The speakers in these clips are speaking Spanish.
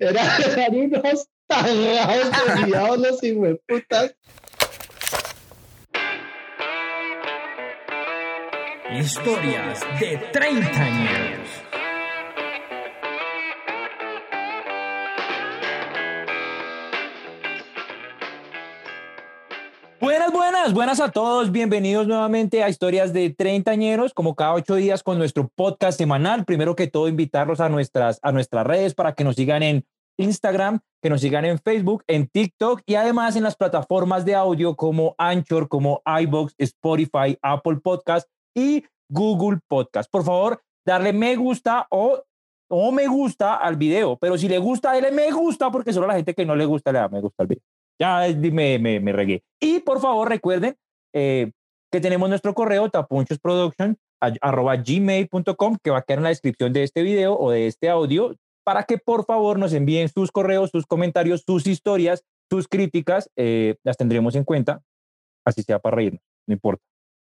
Era, eran unos tagados desviados los putas. Historias de 30 años. Buenas, buenas, a todos. Bienvenidos nuevamente a Historias de Treintañeros, como cada ocho días con nuestro podcast semanal. Primero que todo, invitarlos a nuestras, a nuestras redes para que nos sigan en Instagram, que nos sigan en Facebook, en TikTok y además en las plataformas de audio como Anchor, como iBox, Spotify, Apple Podcast y Google Podcast. Por favor, darle me gusta o, o me gusta al video, pero si le gusta, dale me gusta porque solo la gente que no le gusta le da me gusta al video. Ya me, me, me regué. Y por favor, recuerden eh, que tenemos nuestro correo tapunchosproduction.gmail.com que va a quedar en la descripción de este video o de este audio para que por favor nos envíen sus correos, sus comentarios, sus historias, sus críticas. Eh, las tendremos en cuenta, así sea para reírnos, no importa.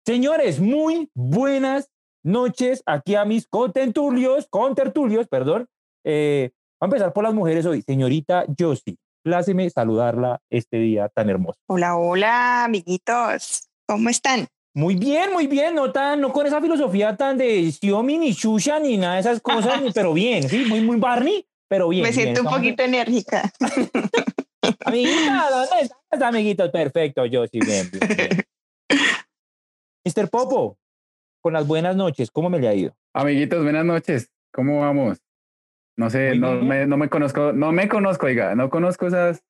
Señores, muy buenas noches aquí a mis contertulios, contertulios, perdón. Eh, va a empezar por las mujeres hoy. Señorita Josie, pláceme saludarla este día tan hermoso. Hola, hola, amiguitos. ¿Cómo están? Muy bien, muy bien, no tan, no con esa filosofía tan de Xiaomi ni Shusha ni nada de esas cosas, pero bien, sí, muy, muy Barney, pero bien. Me siento bien. un poquito enérgica. Amiguita, ¿dónde estás, amiguitos? Perfecto, yo sí, bien, bien, bien. Mr. Popo, con las buenas noches, ¿cómo me le ha ido? Amiguitos, buenas noches. ¿Cómo vamos? No sé, no me, no me conozco, no me conozco, oiga, no conozco esas,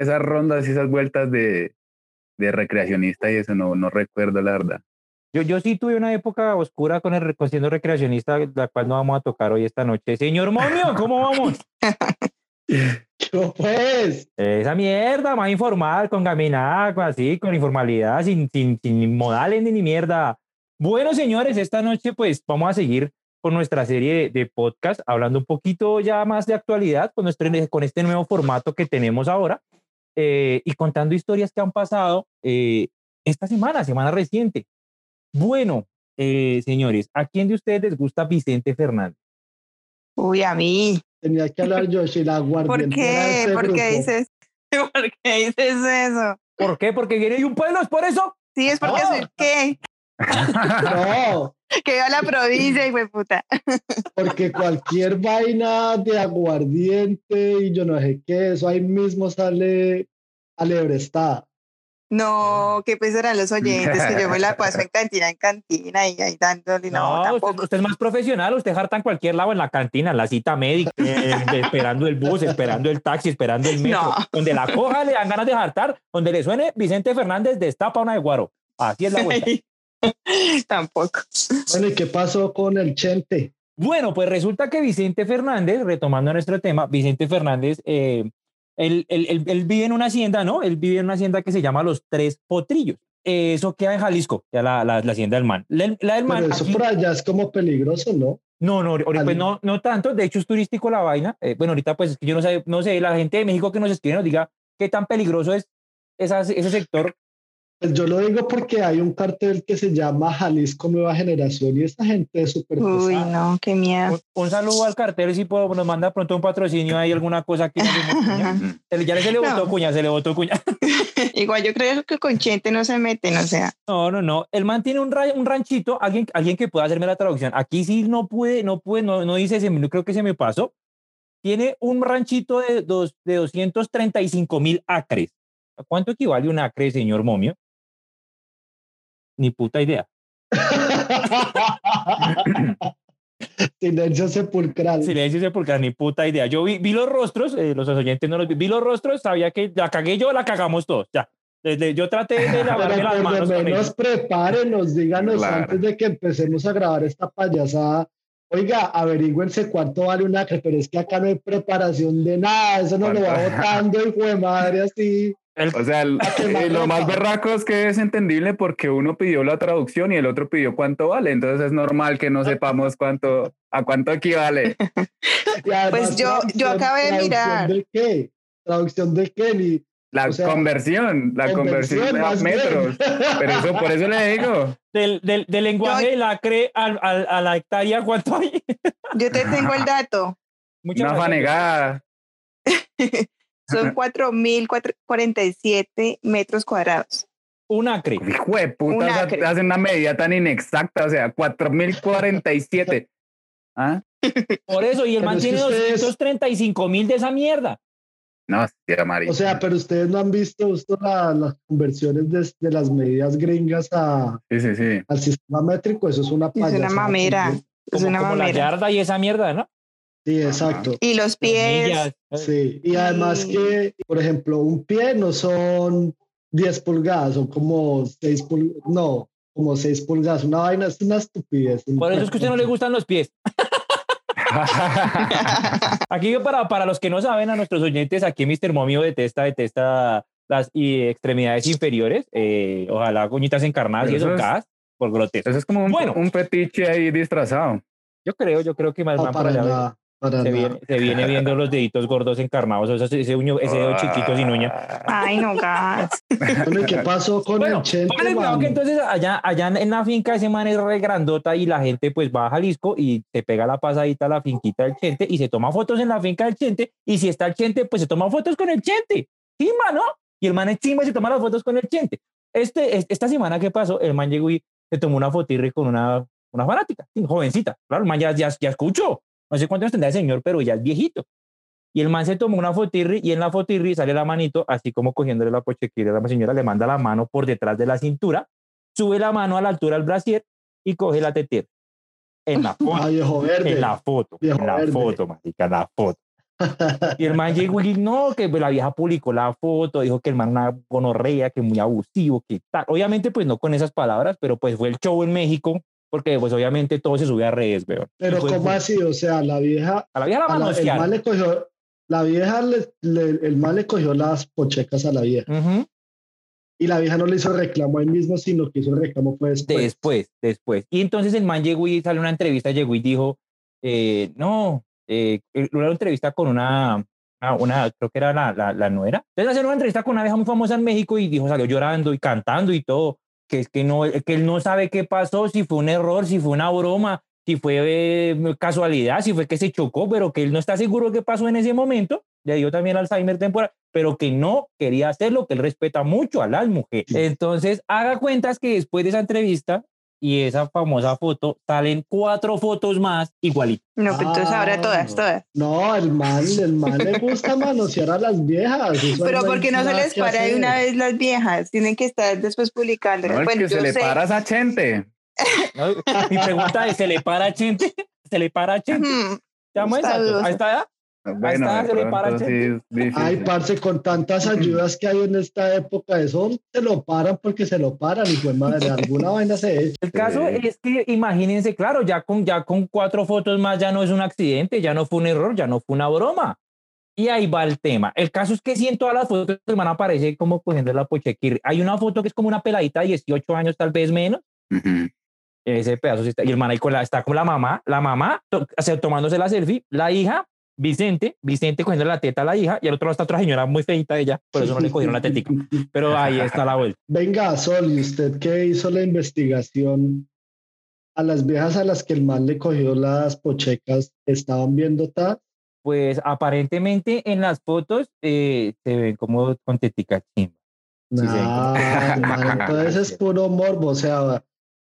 esas rondas y esas vueltas de, de recreacionista y eso, no, no recuerdo la verdad. Yo, yo sí tuve una época oscura con el con siendo recreacionista, la cual no vamos a tocar hoy esta noche. Señor Momio, ¿cómo vamos? Yo pues, Esa mierda, más informal, con caminada, con así, con informalidad, sin, sin, sin modales ni, ni mierda. Bueno, señores, esta noche pues vamos a seguir con nuestra serie de, de podcast, hablando un poquito ya más de actualidad, con, nuestro, con este nuevo formato que tenemos ahora, eh, y contando historias que han pasado eh, esta semana, semana reciente. Bueno, eh, señores, ¿a quién de ustedes les gusta Vicente Fernández? Uy, a mí. tenía que hablar Yoshi, la ¿Por guardiana qué? ¿Por qué dices? ¿Por qué dices eso? ¿Por qué? Porque viene de un pueblo, ¿es por eso? Sí, es porque No. soy qué? No, Que yo a la provincia, y puta. porque cualquier vaina de aguardiente y yo no sé qué, eso ahí mismo sale alebrestada. No, que pues eran los oyentes, que yo me la paso en cantina en cantina y ahí dándole. No, No, usted, tampoco. usted es más profesional, usted jarta en cualquier lado, en la cantina, en la cita médica, eh, esperando el bus, esperando el taxi, esperando el metro. No. Donde la coja le dan ganas de jartar, donde le suene Vicente Fernández destapa una de guaro. Así es la vuelta. tampoco. Bueno, ¿y qué pasó con el Chente? Bueno, pues resulta que Vicente Fernández, retomando nuestro tema, Vicente Fernández, eh, él, él- él- él vive en una hacienda, ¿no? Él vive en una hacienda que se llama Los Tres Potrillos. Eh, eso queda en Jalisco, ya la, la, la hacienda del man. La, la del man Pero eso aquí- por allá es como peligroso, ¿no? No, no, pues no, no tanto. De hecho, es turístico la vaina. Eh, bueno, ahorita pues yo no sé, no sé, la gente de México que nos escribe nos diga qué tan peligroso es esa- ese sector. Pues yo lo digo porque hay un cartel que se llama Jalisco Nueva Generación y esa gente es súper Uy, no, qué miedo. Un, un saludo al cartel, si puedo, nos manda pronto un patrocinio, hay alguna cosa que se le- ya se le No. botó cuña, se le botó cuña. Igual yo creo que con Chente no se meten, o sea. No, no, no. El man tiene un, ra- un ranchito, alguien, alguien que pueda hacerme la traducción. Aquí sí no puede, no puede, no, no dice, se me- no creo que se me pasó. Tiene un ranchito de, dos, de 235 mil acres. ¿A cuánto equivale un acre, señor Momio? Ni puta idea. Silencio sepulcral. Silencio sepulcral, ni puta idea. Yo vi, vi los rostros, eh, los oyentes no los vi, vi los rostros, sabía que la cagué yo, la cagamos todos, ya. Desde, yo traté de lavarme Pero las por manos lo con menos prepárenos, díganos Claro. antes de que empecemos a grabar esta payasada. Oiga, averigüense cuánto vale un acre, pero es que acá no hay preparación de nada, eso no lo va botando, hijo de madre, así. El- O sea, el- eh, lo más berraco es que es entendible porque uno pidió la traducción y el otro pidió cuánto vale, entonces es normal que no sepamos cuánto, a cuánto equivale. Además, Pues yo- yo traducción- acabé de ¿traducción mirar. ¿De qué? ¿Traducción de qué? Ni La O sea, conversión, la conversión, a metros. Pero eso, por eso le digo. del, del, del lenguaje Yo- del acre al, al- a la hectárea, ¿cuánto hay? Yo te tengo el dato. Muchas Una fanegada. Son 4.047 metros cuadrados. Un acre. Hijo de puta, Un acre. hacen una medida tan inexacta, o sea, 4047. ¿Ah? Por eso, y el man tiene ustedes- 235 mil de esa mierda. No, sí, Mari. O sea, pero ustedes no han visto esto, la- las conversiones de, de las medidas gringas a, sí, sí, sí. al sistema métrico, eso es una Es una payasada mamera. Es Como, una como la mamera. yarda y esa mierda, ¿no? Sí, exacto. Y los pies. Millas. Sí, y además que, por ejemplo, un pie no son 10 pulgadas, son como 6 pulgadas, no, como 6 pulgadas, una vaina, es una estupidez. Por eso es que a usted no le gustan los pies. Aquí yo para, para los que no saben, a nuestros oyentes, aquí Mr. Momio detesta, detesta las y extremidades inferiores, eh, ojalá coñitas encarnadas y Pero eso eso es- gas por grotesco. Eso es como un, Bueno. un fetiche ahí disfrazado. Yo creo, yo creo que más No, van para allá. Para Se viene, se viene viendo los deditos gordos encarnados, o sea, ese, uño, ese dedo chiquito sin uña. Ay, no, gas. Bueno, ¿y qué pasó con Bueno, el Chente, mano? que entonces allá, allá en la finca ese man es re grandota y la gente pues va a Jalisco y se pega la pasadita a la finquita del Chente y se toma fotos en la finca del Chente y si está el Chente pues se toma fotos con el Chente. Chimba, ¿no? Y el man es chimba y se toma las fotos con el Chente. Este, es- esta semana que pasó, el man llegó y se tomó una fotirri con una, una fanática, sí, jovencita. Claro, el man ya, ya, ya escuchó. No sé cuántos tendrá el señor, pero ya es viejito. Y el man se tomó una fotirri y en la fotirri sale la manito, así como cogiéndole la pochequira. La señora le manda la mano por detrás de la cintura, sube la mano a la altura del brasier y coge la tetera. En la foto, en la foto, Viejo en la verde. foto, marica, en la foto. Y el man llegó y dijo, no, que la vieja publicó la foto, dijo que el man una gonorrea, que muy abusivo, que tal. Obviamente, pues no con esas palabras, pero pues fue el show en México, porque pues obviamente todo se sube a redes, weón. Pero fue- ¿cómo así? O sea, la vieja, A la vieja la a la- el mal le cogió, la vieja, le, le- el mal le cogió las pochecas a la vieja. Ujú. Y la vieja no le hizo reclamo ahí mismo, sino que hizo reclamo fue después. Después, después. Y entonces el man llegó y sale una entrevista, llegó y dijo, eh, no, eh, eh, una entrevista con una, una, una- creo que era la, la, la nuera. Entonces hacer una entrevista con una vieja muy famosa en México y dijo, salió llorando y cantando y todo, que es que no, que él no sabe qué pasó, si fue un error, si fue una broma, si fue eh, casualidad, si fue que se chocó, pero que él no está seguro qué pasó en ese momento. Le dio también Alzheimer temporal, pero que no quería hacerlo, que él respeta mucho a las mujeres. Entonces, haga cuentas que después de esa entrevista y esa famosa foto, salen cuatro fotos más igualitas. No, pero entonces ahora Ah, todas, todas. No, el mal, el mal le gusta manosear a las viejas. eso Pero porque no se les para de una vez las viejas, tienen que estar después publicando. No, bueno, que se le sé. para a esa gente. ¿no? Mi pregunta es, ¿se le para a Chente? ¿Se le para a Chente? Hmm, ¿Llamo está exacto? dudoso. ¿A esta edad? Bueno, sí es. Ay, parce, con tantas ayudas que hay en esta época, eso se lo paran porque se lo paran y pues madre, alguna vaina se echa. El caso Sí. es que imagínense, claro, ya con, ya con cuatro fotos más ya no es un accidente, ya no fue un error, ya no fue una broma. Y ahí va el tema. El caso es que sí en todas las fotos el man aparece como cogiendo la pochequirri. Hay una foto que es como una peladita de 18 años, tal vez menos. Ujú. Ese pedazo sí está. Y el man ahí con la, está con la mamá, la mamá to- o sea, tomándose la selfie, la hija, Vicente, Vicente cogiendo la teta a la hija, y al otro lado está otra señora muy feita de ella, por eso no le cogieron la tetica. Pero ahí está la vuelta. Venga, Sol, ¿y usted qué hizo la investigación? A las viejas a las que el mal le cogió las pochecas, ¿estaban viendo ta? Pues aparentemente en las fotos eh, se ven como con tetica chimba. Nah, man, entonces es puro morbo, o sea,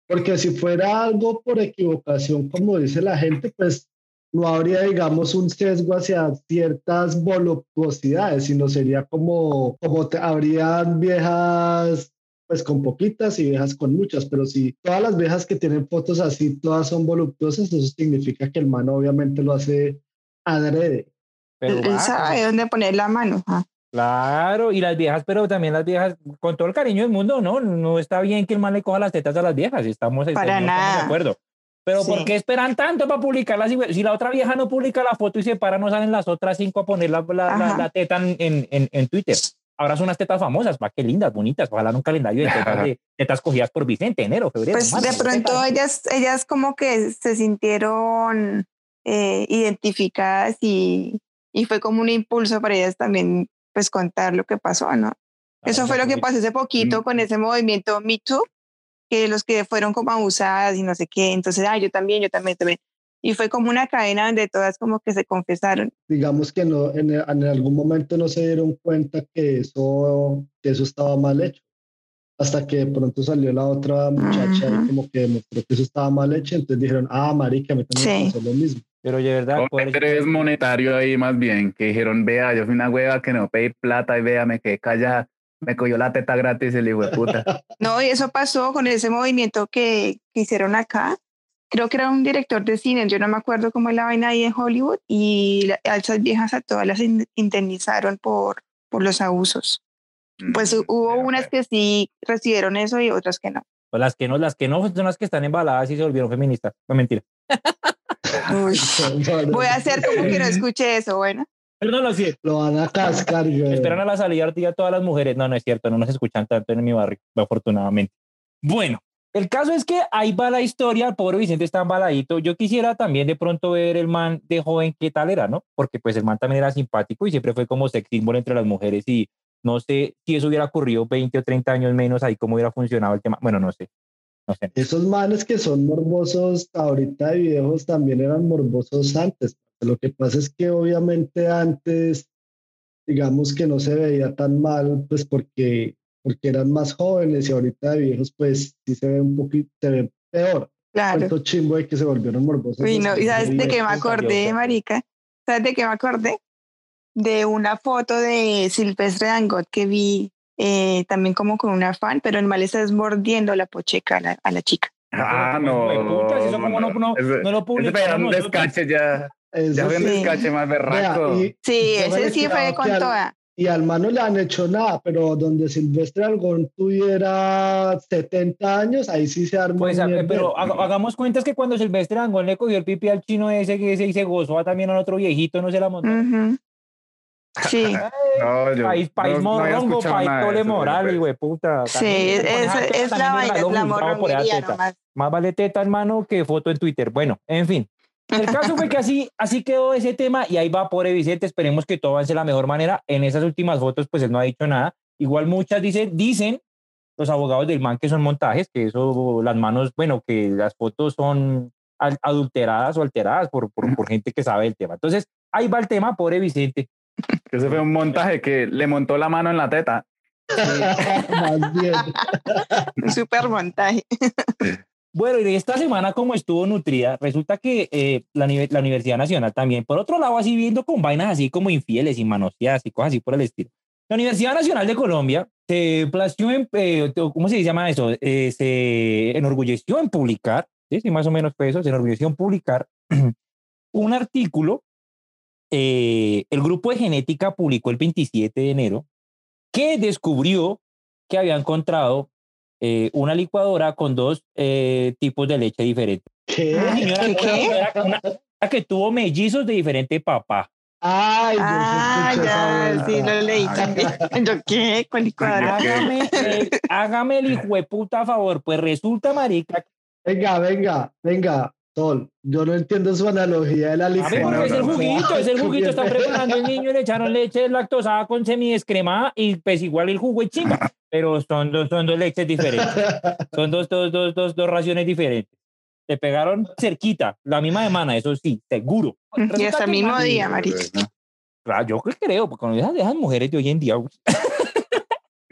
porque si fuera algo por equivocación, como dice la gente, pues no habría, digamos, un sesgo hacia ciertas voluptuosidades, sino sería como, como te, habrían viejas, pues con poquitas y viejas con muchas, pero si todas las viejas que tienen fotos así, todas son voluptuosas, eso significa que el man obviamente lo hace adrede. Pero Él sabe dónde poner la mano. ah. Claro, y las viejas, pero también las viejas, con todo el cariño del mundo, no, no está bien que el man le coja las tetas a las viejas, estamos, Para estamos nada. de acuerdo. Pero ¿por Sí. qué esperan tanto para publicarlas? Si, la otra vieja no publica la foto y se para, no salen las otras cinco a poner la, la, la- la teta en, en, en- en Twitter. Ahora son unas tetas famosas, va, qué lindas, bonitas. Ojalá en un calendario de tetas, de tetas cogidas por Vicente, enero, febrero. Pues marzo, de pronto tetas. ellas, ellas como que se sintieron eh, identificadas y, y fue como un impulso para ellas también pues contar lo que pasó, ¿no? Eso fue lo que pasó hace poquito con ese movimiento Me Too, que los que fueron como abusadas y no sé qué, entonces, ah, yo también, yo también, también. y fue como una cadena donde todas como que se confesaron. Digamos que no, en, en algún momento no se dieron cuenta que eso, que eso estaba mal hecho. Hasta que de pronto salió la otra muchacha y como que demostró que eso estaba mal hecho, entonces dijeron, ah, marica, me tengo que hacer lo mismo. Pero de verdad. Un interés monetario ahí más bien, que dijeron, vea, yo fui una hueva que no pedí plata y vea, me quedé callada, me cogió la teta gratis el hijo de puta. No, y eso pasó con ese movimiento que, que hicieron acá, creo que era un director de cine, yo no me acuerdo cómo es la vaina ahí en Hollywood, y a esas viejas a todas las indemnizaron por, por los abusos. Pues mm, hubo unas que sí recibieron eso y otras que no. Pues las que no, las que no son las que están embaladas y se volvieron feministas. No mentira. voy a hacer como que no escuché eso, bueno. Perdón, no, sí. Lo van a cascar. Esperan a la salida a todas las mujeres. No, no es cierto, no nos escuchan tanto en mi barrio, afortunadamente. Bueno, el caso es que ahí va la historia, el pobre Vicente está embaladito. Yo quisiera también de pronto ver el man de joven qué tal era, ¿no? Porque pues el man también era simpático y siempre fue como sex symbol entre las mujeres y no sé si eso hubiera ocurrido 20 o 30 años menos, ahí cómo hubiera funcionado el tema. Bueno, no sé. No sé. Esos manes que son morbosos ahorita de viejos también eran morbosos antes. Lo que pasa es que obviamente antes, digamos que no se veía tan mal, pues porque porque eran más jóvenes y ahorita de viejos, pues sí se ve un poquito, se ve peor. Claro. chimbo de que se volvieron morbosos. y sabes de qué me acordé, Marica? ¿Sabes de qué me acordé? De una foto de Silvestre Dangot que vi eh, también como con una fan, pero el mal está mordiendo la pocheca a la, a la chica. Ah, no. no, no, no lo publicaron. un descache ya. Ya fue un descache más berraco. sí, ese sí fue con toda y al mano le han hecho nada, pero donde Silvestre Algón tuviera 70 años, ahí sí se armó. Pues, pero hagamos cuentas que cuando Silvestre Algón le cogió el pipi al chino ese que se, y se gozó también al otro viejito, no se la montó. Sí. no, yo país, país no, morongo, país tole moral, güey, puta. Sí, es, es, la vaina, es la nomás. Más vale teta, hermano, que foto en Twitter. Bueno, en fin. El caso fue que así, así quedó ese tema y ahí va pobre Vicente, esperemos que todo avance de la mejor manera. En esas últimas fotos, pues él no ha dicho nada. Igual muchas dicen, dicen los abogados del man que son montajes, que eso, las manos, bueno, que las fotos son adulteradas o alteradas por, por, por gente que sabe el tema. Entonces, ahí va el tema, pobre Vicente. Ese fue un montaje que le montó la mano en la teta. Más bien. un super montaje. Bueno, y esta semana como estuvo nutrida, resulta que eh, la, la, Universidad Nacional también, por otro lado, así viendo con vainas así como infieles y manoseadas y cosas así por el estilo. La Universidad Nacional de Colombia se plació en, eh, ¿cómo se llama eso? Eh, se enorgulleció en publicar, ¿sí? sí más o menos fue eso, se enorgulleció en publicar un artículo. el grupo de genética publicó el 27 de enero que descubrió que había encontrado eh, una licuadora con dos eh, tipos de leche diferentes. ¿Qué? Una señora que, que tuvo mellizos de diferente papá. Ay, ah, ya, sí, lo leí también. ¿Qué? ¿Cuál licuadora? Hágame, hágame el hijo de puta favor, pues resulta, marica. Venga, venga, venga, Sol, yo no entiendo su analogía de la licuadora. porque es el juguito, es el juguito, está preparando el niño, le echaron leche lactosada con semi-descremada y pues igual el jugo es chimba pero son dos, son dos leches diferentes. son dos, dos, dos, dos, dos raciones diferentes. Te pegaron cerquita, la misma semana, eso sí, seguro. Y hasta el mismo día, María. Claro, yo creo, porque cuando dejan, dejan mujeres de hoy en día.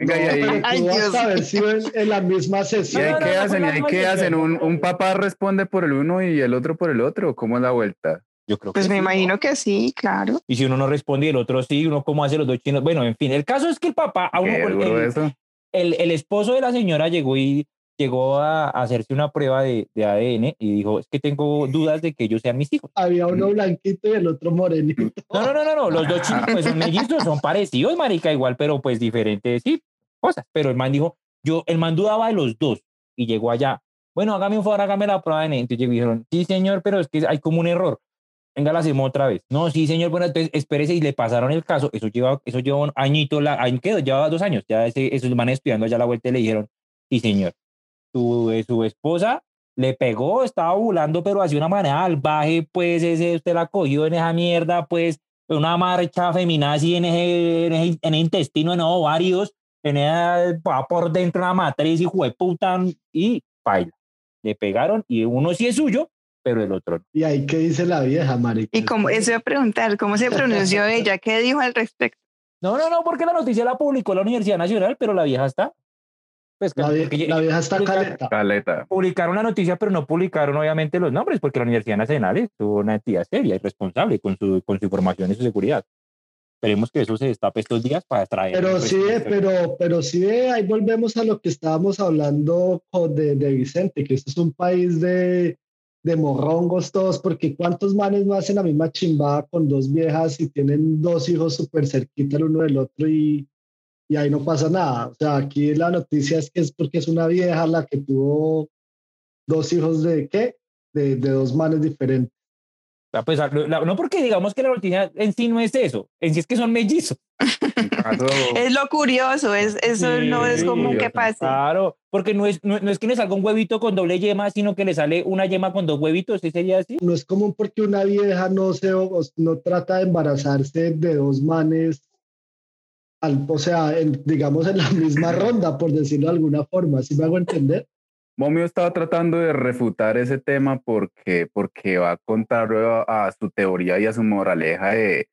Venga, y ahí, Ay, Dios. a ver si en, en, la misma sesión. ¿Y ahí qué hacen? ¿Y ahí qué hacen? ¿Un, ¿Un papá responde por el uno y el otro por el otro? ¿Cómo es la vuelta? Yo creo pues que me sí, imagino que sí, claro. Y si uno no responde y el otro sí, uno cómo hace los dos chinos. Bueno, en fin, el caso es que el papá, a uno, el, el, el, esposo de la señora llegó y llegó a, hacerse una prueba de, de, ADN y dijo, es que tengo dudas de que ellos sean mis hijos. Había uno blanquito y el otro morenito. No, no, no, no, no. los dos chicos pues son mellizos, son parecidos, marica, igual, pero pues diferentes, sí, cosas. Pero el man dijo, yo, el man dudaba de los dos y llegó allá. Bueno, hágame un favor, hágame la prueba de. Entonces dijeron, sí, señor, pero es que hay como un error. Venga, la hacemos otra vez. No, sí, señor, bueno, entonces espérese y le pasaron el caso. Eso lleva, eso lleva un añito, la, quedó, lleva dos años. Ya ese, esos manes estudiando allá la vuelta y le dijeron, sí, señor, su, su esposa le pegó, estaba burlando, pero hacía una manera salvaje, pues ese, usted la cogió en esa mierda, pues una marcha feminazi en ese, en ese, en el intestino, en ovarios, tenía por dentro una matriz y puta y baila. Le pegaron y uno sí es suyo pero el otro no. ¿Y ahí qué dice la vieja, marica? Y como eso iba a preguntar, ¿cómo se pronunció ella? ¿Qué dijo al respecto? No, no, no, porque la noticia la publicó la Universidad Nacional, pero la vieja está. Pues, La, vie- porque la vieja está caleta. Caleta. Publicaron la noticia, pero no publicaron obviamente los nombres, porque la Universidad Nacional es una entidad seria y responsable con su, con su información y su seguridad. Esperemos que eso se destape estos días para traer. Pero sí, pero, pero sí, ahí volvemos a lo que estábamos hablando de, de Vicente, que esto es un país de, de morrongos todos, porque ¿cuántos manes no hacen la misma chimbada con dos viejas y tienen dos hijos súper cerquita el uno del otro y, y ahí no pasa nada? O sea, aquí la noticia es que es porque es una vieja la que tuvo dos hijos de qué? De, de dos manes diferentes. A pesar- la- no porque digamos que la noticia en sí no es eso, en sí es que son mellizos. Caso, Es lo curioso, es, eso no es común que pase. Claro, porque no es, no, no es que le salga un huevito con doble yema, sino que le sale una yema con dos huevitos, ¿sí sería así? no es común porque una vieja no se no trata de embarazarse de dos manes al, o sea, en- digamos en la misma ronda, por decirlo de alguna forma, ¿sí me hago entender? Momio estaba tratando de refutar ese tema porque, porque va contrario a, a su teoría y a su moraleja de,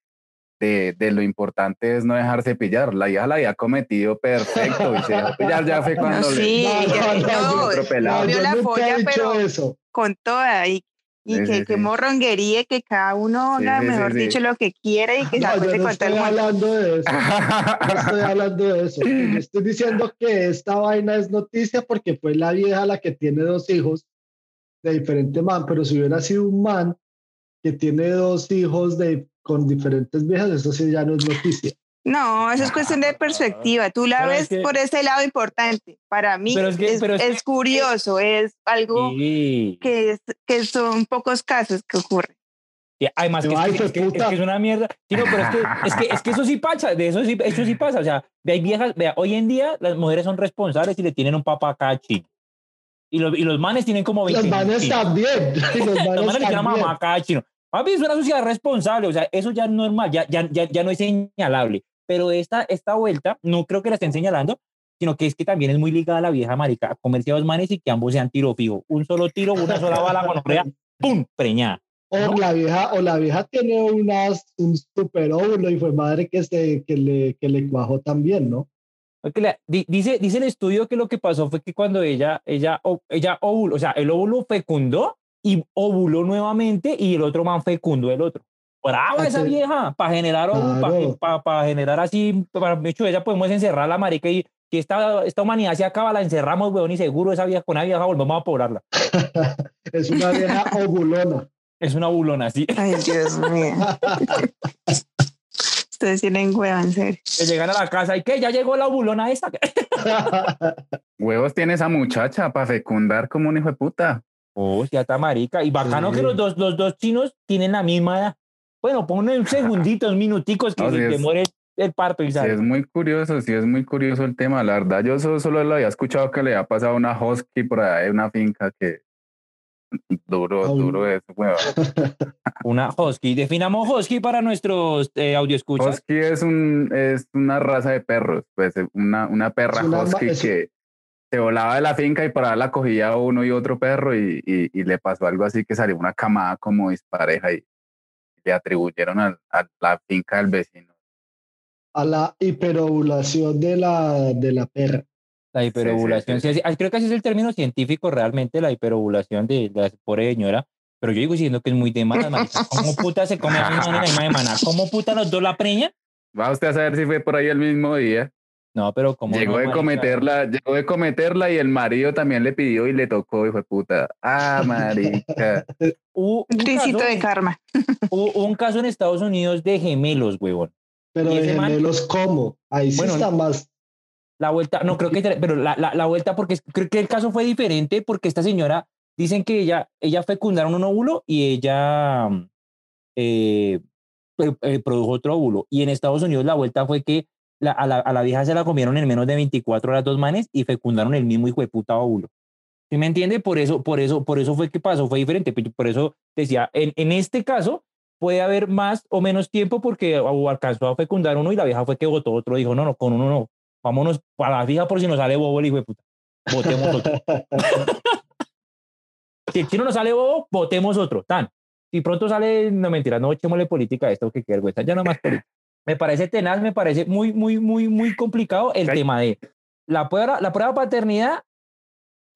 de, de lo importante es no dejarse pillar. La hija la había cometido perfecto y se dejó pillar ya fue cuando No, le... sí, No, ya- no, no, no, otro pelado. vio yo la nunca folla, he dicho pero eso. con toda y, y Sí, que, sí, que sí. morronguería, que cada uno haga, sí, sí, mejor sí. dicho, lo que quiera y que No, yo no estoy mundo. hablando de eso. No estoy hablando de eso. Yo estoy diciendo que esta vaina es noticia porque fue la vieja la que tiene dos hijos de diferente man, pero si hubiera sido un man que tiene dos hijos de, con diferentes viejas, eso sí ya no es noticia. No, eso es cuestión de perspectiva. Tú la Pero es ves que- por ese lado importante. Para mí Pero es que- es, pero es es curioso, es algo Sí. que, es, que son pocos casos que ocurren. Y Además, que, es, Ay, que, es, que, es que es una mierda. Sí, no, pero es que, es, que, es que eso sí pasa, de eso sí, eso sí pasa. O sea, hay viejas, vea, hoy en día las mujeres son responsables y le tienen un papá a cada chino. Y los, y los manes tienen como 20 Los manes también. y Los Los manes manes le tienen mamá también. a cada chino. Papi, es una sociedad responsable, o sea, eso ya es normal, ya, ya, ya, ya no es señalable. Pero esta, esta vuelta, no creo que la estén señalando, sino que es que también es muy ligada a la vieja marica, a comerse a dos manes y que ambos sean tiro fijo. Un solo tiro, una sola bala con ¡pum! preñada. O ¿no? la vieja, o la vieja tiene unas, un super óvulo y fue madre que, se, que, le, que le cuajó también, ¿no? Dice, dice el estudio que lo que pasó fue que cuando ella, ella, o- ella ovuló, o sea, el óvulo fecundó y ovuló nuevamente y el otro man fecundó el otro. Brava Ah, esa vieja, para generar, Claro. para generar así, para de hecho ella podemos encerrar a la marica y que esta, esta humanidad se acaba, la encerramos, weón, y seguro esa vieja con esa vieja volvemos a poblarla. Es una vieja ovulona. Es una bulona, sí. Ay, Dios mío. Ustedes tienen hueva, en serio. Que llegan a la casa y que ya llegó la bulona esta. Huevos tiene esa muchacha para fecundar como un hijo de puta. Oh, ya está marica. Y bacano que los dos, los dos chinos tienen la misma edad. Bueno, ponle un segundito, un minuticos que No, se sí es- demore el parto y Sí, sale. es muy curioso, sí es muy curioso el tema. La verdad, yo solo, solo lo había escuchado que le había pasado a una husky por ahí en una finca que duro, duro eso, huevón. Una husky. Definamos husky para nuestros eh, audio escuchas. Husky es, un, es una raza de perros, pues eh, una, una perra Es una husky es- que se volaba de la finca y por ahí la cogía uno y otro perro y, y, y le pasó algo así que salió una camada como dispareja y le atribuyeron a, la finca del vecino. A la hiperovulación de la, de la perra. La hiperovulación. sí, sí, creo que ese es el término científico realmente, la hiperovulación de la pobre señora. Pero yo digo diciendo que es muy de malas. ¿Cómo puta se come a mi man en la misma semana? ¿Cómo puta los dos la preña? Va usted a saber si fue por ahí el mismo día. No, pero como Llegó de cometerla, llegó de cometerla y el marido también le pidió y le tocó, hijo de puta. Ah, marica. Hubo Un un tricito caso, de karma. hubo un caso en Estados Unidos de gemelos, huevón. Pero ¿Y de ese man? gemelos, ¿cómo? Ahí sí Bueno, está más. La vuelta, no creo que, pero la, la, la vuelta, porque creo que el caso fue diferente, porque esta señora, dicen que ella, ella fecundaron un óvulo y ella eh, eh, produjo otro óvulo. Y en Estados Unidos la vuelta fue que la, a, la, a la vieja se la comieron en menos de 24 horas dos manes y fecundaron el mismo hijo de puta óvulo. ¿Sí me entiende? Por eso, por eso, por eso fue que pasó, fue diferente. Por- Por eso decía, en, en este caso puede haber más o menos tiempo porque alcanzó a fecundar uno y la vieja fue que votó otro, dijo, no, no, con uno no, vámonos para la fija por si nos sale bobo el hijo de puta. Votemos otro. si el chino no sale bobo, votemos otro, tan. Si pronto sale, no mentira, no echémosle política a esto que qué vergüenza, ya no más política. Me parece tenaz, me parece muy, muy, muy, muy complicado el tema de la prueba, la prueba paternidad,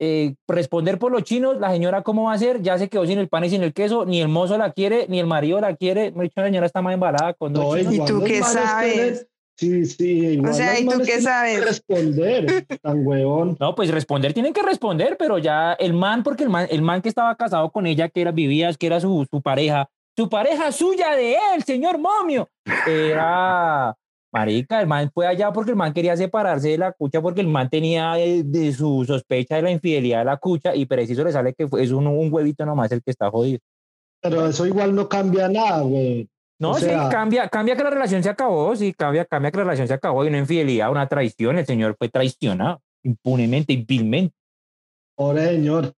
eh, responder por los chinos, la señora cómo va a ser, ya se quedó sin el pan y sin el queso, ni el mozo la quiere, ni el marido la quiere, me dicho la señora está más embalada con dos ¿Y tú qué sabes? Sí, sí. o sea, ¿y tú qué sabes? Responder, tan huevón. No, pues responder tienen que responder, pero ya el man, porque el man, el man que estaba casado con ella, que era, vivía, que era su, su pareja, su pareja suya de él, señor momio, era marica, el man fue allá porque el man quería separarse de la cucha porque el man tenía de, su sospecha de la infidelidad de la cucha y preciso le sale que es un, un huevito nomás el que está jodido. Pero eso igual no cambia nada, güey. No, sí, cambia, cambia que la relación se acabó, sí, cambia, cambia que la relación se acabó y una infidelidad, una traición, el señor fue traicionado impunemente y vilmente. Pobre señor.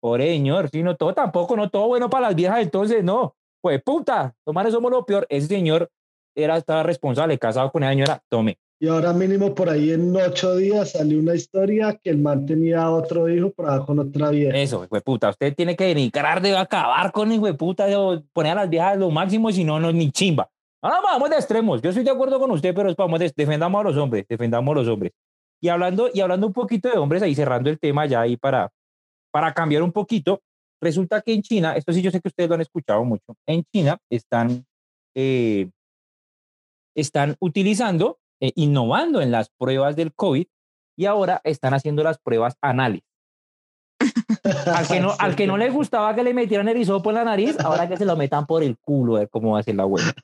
Pobre señor, sí, no todo tampoco, no todo bueno para las viejas entonces, no. Pues puta, tomar somos lo peor. Ese señor era, estaba responsable, casado con una señora, tome. Y ahora mínimo por ahí en ocho días salió una historia que el man tenía otro hijo por con otra vieja. Eso, hijo puta, usted tiene que denigrar de acabar con hijo de puta, de poner a las viejas lo máximo, si no, no ni chimba. Ahora vamos de extremos, yo estoy de acuerdo con usted, pero vamos, defendamos a los hombres, defendamos a los hombres. Y hablando, y hablando un poquito de hombres, ahí cerrando el tema ya ahí para, para cambiar un poquito, resulta que en China, esto sí yo sé que ustedes lo han escuchado mucho, en China están, eh, están utilizando eh, innovando en las pruebas del COVID y ahora están haciendo las pruebas anales. al, que no, al que no le gustaba que le metieran el hisopo en la nariz, ahora que se lo metan por el culo, a ver cómo va a ser la huella.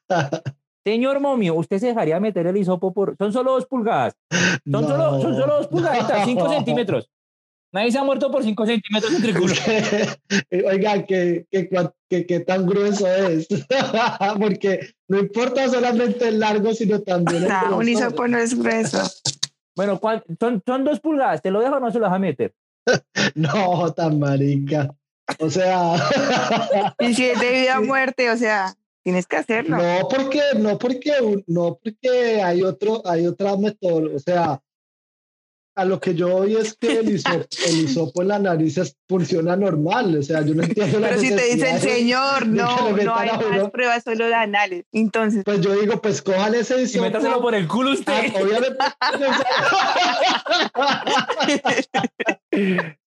Señor Momio, ¿usted se dejaría meter el hisopo por...? Son solo dos pulgadas. Son, solo, son solo dos pulgaditas, cinco centímetros. Nadie se ha muerto por 5 centímetros entre culo. Oiga, ¿qué, qué, qué, tan grueso es? Porque no importa solamente el largo, sino también el no, un hisopo no es grueso. Bueno, son, son dos pulgadas. ¿Te lo dejo o no se lo vas a meter? no, tan marica. O sea. y si es de vida o muerte, o sea, tienes que hacerlo. No, porque, no, porque, no, porque hay otro, hay otra método. O sea, a lo que yo voy es que el hisopo, en la nariz funciona normal, o sea, yo no entiendo la Pero si te dice el señor, no, no hay más pruebas, solo de análisis. Entonces. Pues yo digo, pues cójale ese hisopo. Y métaselo por el culo usted. Ah, obviamente.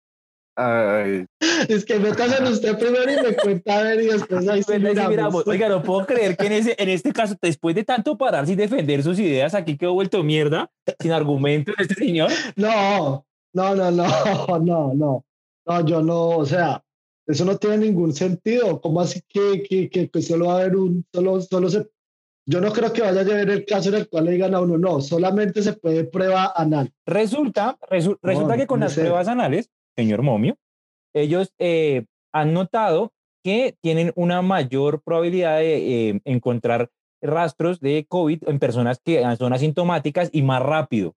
Ay. Es que me casan usted primero y me cuenta a ver y después ahí sí miramos. Oiga, no puedo creer que en, ese, en este caso, después de tanto parar sin defender sus ideas, aquí quedó vuelto mierda, sin argumento este señor. No, no, no, no, no, no. No, yo no, o sea, eso no tiene ningún sentido. ¿Cómo así que, que, que, que solo va a haber un, solo, solo se... Yo no creo que vaya a haber el caso en el cual le digan a uno, no, solamente se puede prueba anal. Resulta, resulta que con las pruebas anales señor Momio, ellos eh, han notado que tienen una mayor probabilidad de eh, encontrar rastros de COVID en personas que son asintomáticas y más rápido,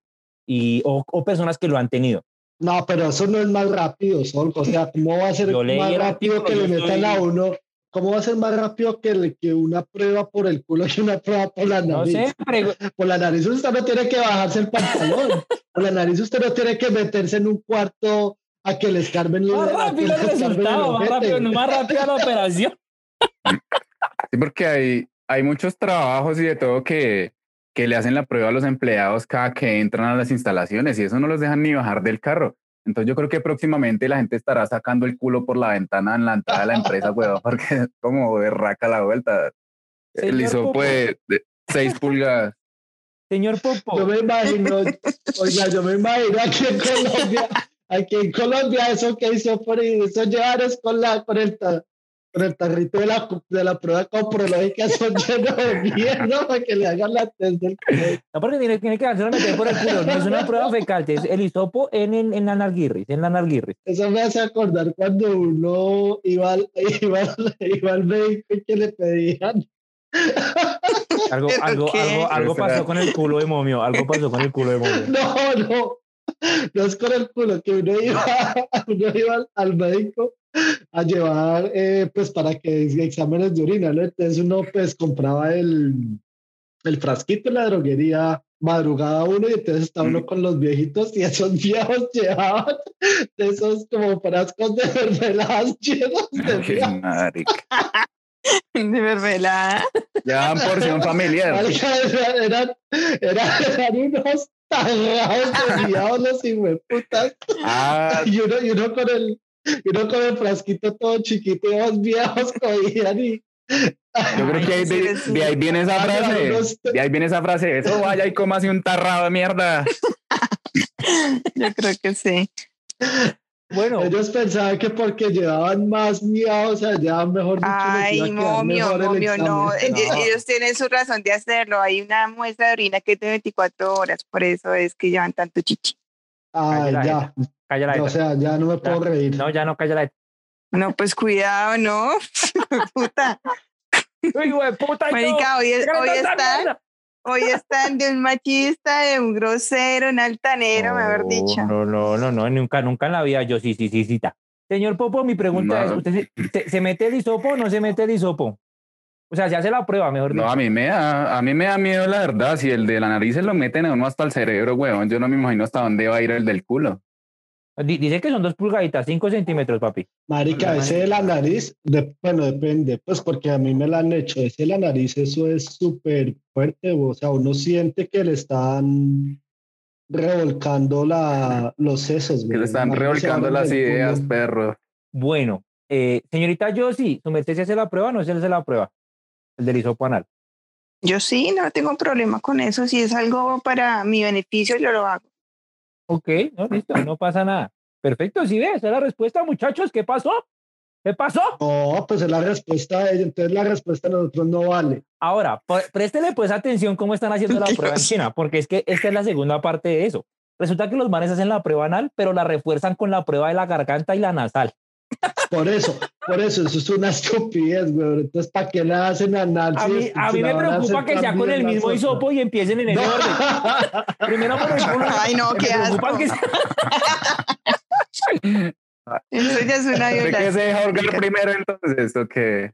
y, o, personas que lo han tenido. No, pero eso no es más rápido, Sol. O sea, ¿cómo va a ser más rápido que le metan a uno? ¿Cómo va a ser más rápido que, que una prueba por el culo y una prueba por la nariz? No sé, Por la nariz usted no tiene que bajarse el pantalón. por la nariz usted no tiene que meterse en un cuarto a que les carmen más rápido el resultado, más rápido, más rápido la operación. Sí, porque hay, hay muchos trabajos y de todo que, que le hacen la prueba a los empleados cada que entran a las instalaciones y eso no los dejan ni bajar del carro. Entonces yo creo que próximamente la gente estará sacando el culo por la ventana en la entrada de la empresa, weón, porque es como berraca la vuelta. De, de seis pulgadas. Señor Popo. Yo me imagino, oiga, yo me imagino aquí en Colombia Aquí en Colombia eso que hizo por eso llevar es con, la, con, el, con el tarrito de la, de la prueba comprológica son llenos de mierda para que le hagan la test del No, porque tiene, tiene que hacerlo meter por el culo, no es una prueba fecal, es el hisopo en, en, en la narguirris, en la narguirris. Eso me hace acordar cuando uno iba al, iba, iba al médico y que le pedían. Algo, algo, algo, algo pasó con el culo de momio, algo pasó con el culo de momio. No, no, no es con el culo, que uno iba, uno iba al, médico a llevar, eh, pues para que exámenes de orina, ¿no? Entonces uno pues compraba el, el frasquito en la droguería madrugada uno y entonces está uno con los viejitos y esos viejos llevaban de esos como frascos de mermeladas llenos de. De mermelada. Llevan porción familiar. Eran, eran, eran unos tarrados de viejos los hijueputas. Ah, Y uno, y uno con el y uno con el frasquito todo chiquito y los viejos cogían y yo creo que ahí de, ahí viene esa Ay, frase. De ahí viene esa frase. Eso vaya y coma así un tarrado de mierda. Yo creo que sí. Bueno, ellos pensaban que porque llevaban más miados allá mejor dicho Ay, momio, momio, no. Ellos, No. ellos tienen su razón de hacerlo. Hay una muestra de orina que es de 24 horas, por eso es que llevan tanto chichi. Ay, Cállala, ya, calla la o sea, ya no me puedo reír. No, ya no calla la No, pues cuidado, ¿no? Puta. Uy, güey, puta. Marica, hoy, es- hoy están, mierda. Hoy están de un machista, de un grosero, un altanero, mejor dicho. No, no, no, no, nunca, nunca en la vida yo sí, sí, sí, sí. ta. Señor Popo, mi pregunta No. es, ¿usted se, se- se mete el hisopo o no se mete el hisopo? O sea, se hace la prueba, mejor No, dicho. a mí me da, a mí me da miedo la verdad. Si el de la nariz se lo meten a uno hasta el cerebro, weón, yo no me imagino hasta dónde va a ir el del culo. Di- Dice que son dos pulgaditas, cinco centímetros, papi. Marica, ese de la nariz, de- bueno, depende, pues porque a mí me la han hecho. Ese de la nariz, eso es súper fuerte, o sea, uno siente que le están revolcando la, los sesos. Que le están revolcando las ideas, perro. Bueno, eh, señorita Josie, ¿su merced se hace la prueba o no se hace la prueba? El del hisopo anal. Yo sí, no tengo problema con eso. Si es algo para mi beneficio, yo lo hago. Ok, no, listo, no pasa nada. Perfecto, sí ves, esa es la respuesta, muchachos. ¿Qué pasó? ¿Qué pasó? No, pues es la respuesta de ella, entonces la respuesta de nosotros no vale. Ahora, préstele pues atención cómo están haciendo la prueba en China, porque es que esta es la segunda parte de eso. Resulta que los manes hacen la prueba anal, pero la refuerzan con la prueba de la garganta y la nasal. Por eso, por eso, eso es una estupidez, güey. Entonces, ¿para qué le hacen anal? A mí, a mí la me preocupa que sea con el mismo hisopo y empiecen en ese No. orden. Primero por el culo. Ay, no, qué asco. que Eso ya es una ¿De qué se violación. deja ahorcar primero entonces? ¿Esto que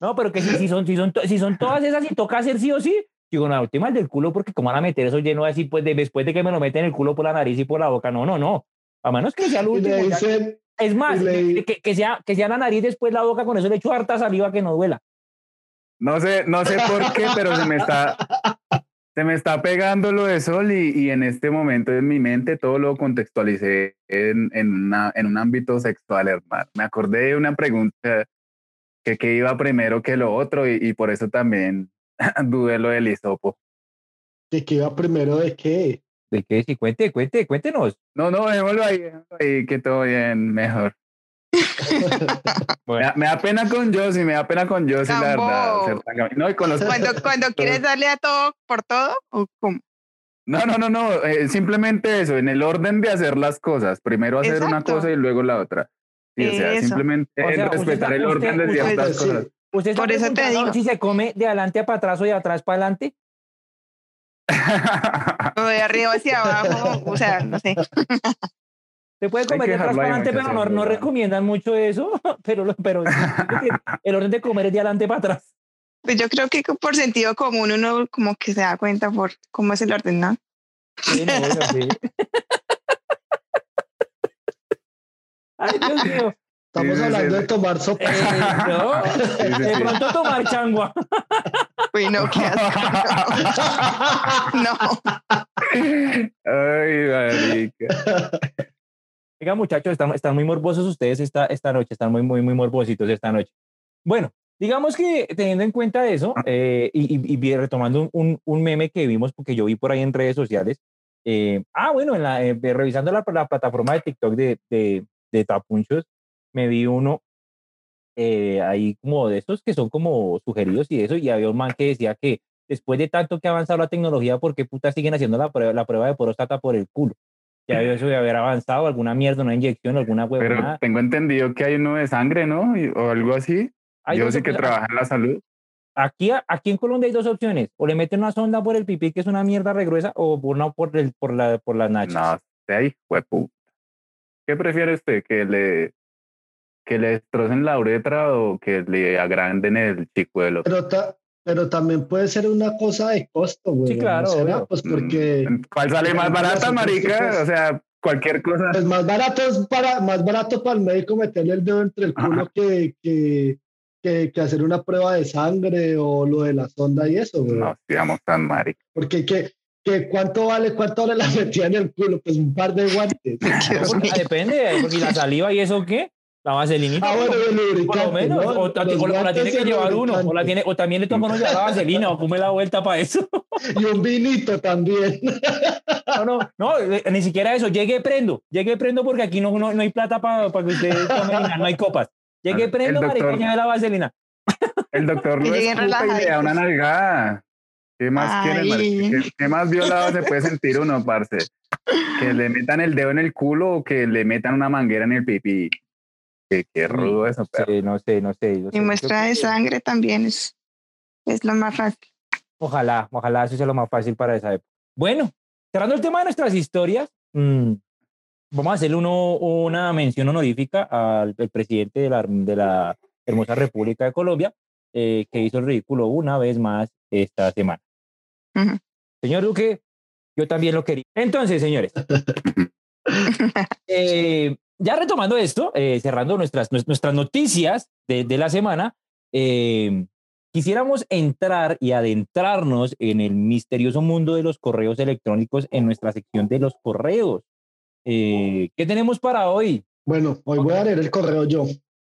No, pero que si, si son, si, son, si son todas esas y toca hacer sí o sí, digo, no, el tema es del culo, porque como van a meter eso lleno así, pues de- después de que me lo meten el culo por la nariz y por la boca, no, no, no. A menos que sea lo Y último. le ya- dicen, Es más, le- que, que sea, que sea la nariz después la boca, con eso le echo harta saliva que no duela. No sé, no sé por qué, pero se me está, se me está pegando lo de sol y, y en este momento en mi mente todo lo contextualicé en, en, una, en un ámbito sexual, hermano. Me acordé de una pregunta que, que iba primero que lo otro y, y por eso también dudé lo del hisopo. ¿de qué iba primero de qué? ¿De qué? Sí, cuente, cuente, cuéntenos. No, no, dejémoslo ahí, dejémoslo ahí, que todo bien, mejor. Me da, me da pena con Josie, me da pena con Josie, la verdad. No, y con los Cuando, cuando quieres darle a todo por todo, ¿o cómo? No, no, no, no, eh, simplemente eso, en el orden de hacer las cosas, primero hacer una Exacto. cosa y luego la otra. Sí, o sea, Eso. simplemente O sea, usted respetar está- el orden usted- de usted- ciertas sí. cosas. ¿Usted está Por eso te digo. si se come de adelante para atrás o de atrás para adelante? De arriba hacia abajo, o sea, no sé. Se puede comer de atrás para adelante, pero no, no recomiendan mucho eso. Pero, el orden de comer es de adelante para atrás. Pues yo creo que por sentido común uno como que se da cuenta por cómo es el orden, ¿no? Sí, no, bueno, sí. Ay, Dios mío. Estamos Sí, hablando sí. de tomar sopa. Eh, no, Sí, sí, de pronto tomar changua. Uy, no, qué asco. No, Ay, marica. Oiga, muchachos, están, están muy morbosos ustedes esta, esta noche, están muy, muy, muy morbositos esta noche. Bueno, digamos que teniendo en cuenta eso, eh, y, y- y retomando un, un, un meme que vimos, porque yo vi por ahí en redes sociales, eh, ah, bueno, en la, eh, revisando la, la plataforma de TikTok de, de, de Tapunchos, me vi uno eh, ahí como de esos que son como sugeridos y eso, y había un man que decía que después de tanto que ha avanzado la tecnología, ¿por qué puta siguen haciendo la prueba, la prueba de próstata por el culo? Ya eso de haber avanzado, alguna mierda, una inyección, alguna Pero huevonada. tengo entendido que hay uno de sangre, ¿no? O algo así. Hay Yo sí que trabaja en la salud. Aquí, aquí en Colombia hay dos opciones. O le meten una sonda por el pipí, que es una mierda regruesa, o una por, el, por, la, por las nachas. No ahí, hueputa. ¿Qué prefiere usted? ¿Que le, que le destrocen la uretra o que le agranden el chicuelo? Pero, ta- pero también puede ser una cosa de costo, güey. Sí, claro. pues porque. Mm, ¿Cuál sale más barata, marica? O sea, cualquier cosa. Pues más barato es para, más barato para el médico meterle el dedo entre el culo que, que, que, hacer una prueba de sangre o lo de la sonda y eso, güey. No, digamos tan marica. Porque que, que cuánto vale, cuánto vale la metida en el culo, pues un par de guantes. depende, porque la saliva y eso qué. La vaselina. Ah, bueno, el Por lo menos. O, la tiene que llevar uno. O, la tiene, o también le toca uno llevar la vaselina o come la vuelta para eso. Y un vinito también. No, no, no, eh, ni siquiera eso. Llegue prendo. Llegue prendo porque aquí no, no, no hay plata para que usted tome no hay copas. Llegue prendo, marica, lleve la vaselina. El doctor lo escucha y le da una nalgada. ¿Qué más quiere, ¿Qué, más violado se puede sentir uno, parce? Que le metan el dedo en el culo o que le metan una manguera en el pipí. Qué, rudo eso, pero. no sé, no sé. y muestra de sangre también es, es lo más fácil. Ojalá, ojalá eso sea lo más fácil para esa época. Bueno, cerrando el tema de nuestras historias, mm, vamos a hacerle uno, una mención honorífica al, presidente de la, de la, hermosa República de Colombia, eh, que hizo el ridículo una vez más esta semana. Señor Duque, yo también lo quería. Entonces, señores, eh, ya retomando esto, eh, cerrando nuestras, nuestras noticias de, de la semana, eh, quisiéramos entrar y adentrarnos en el misterioso mundo de los correos electrónicos en nuestra sección de los correos. Eh, ¿Qué tenemos para hoy? Bueno, hoy voy a leer el correo yo.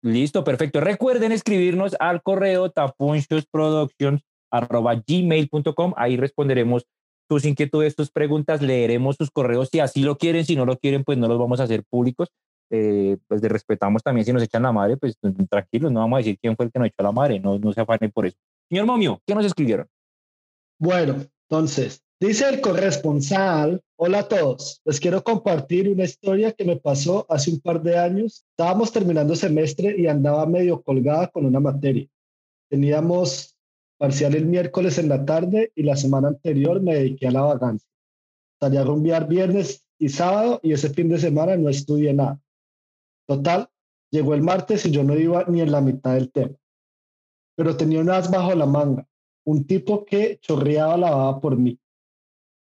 Listo, perfecto. Recuerden escribirnos al correo tapunchosproductions.gmail.com. Ahí responderemos tus inquietudes, tus preguntas, leeremos sus correos si así lo quieren, si no lo quieren, pues no los vamos a hacer públicos. Eh, pues de respetamos también si nos echan la madre, pues tranquilos, no vamos a decir quién fue el que nos echó la madre, no, no se afanen por eso. Señor Momio, ¿qué nos escribieron? Bueno, entonces, dice el corresponsal, hola a todos, les quiero compartir una historia que me pasó hace un par de años. Estábamos terminando semestre y andaba medio colgada con una materia. Teníamos parcial el miércoles en la tarde y la semana anterior me dediqué a la vagancia. Salí a rumbear viernes y sábado y ese fin de semana no estudié nada. Total, llegó el martes y yo no iba ni en la mitad del tema. Pero tenía un as bajo la manga, un tipo que chorreaba la baba por mí.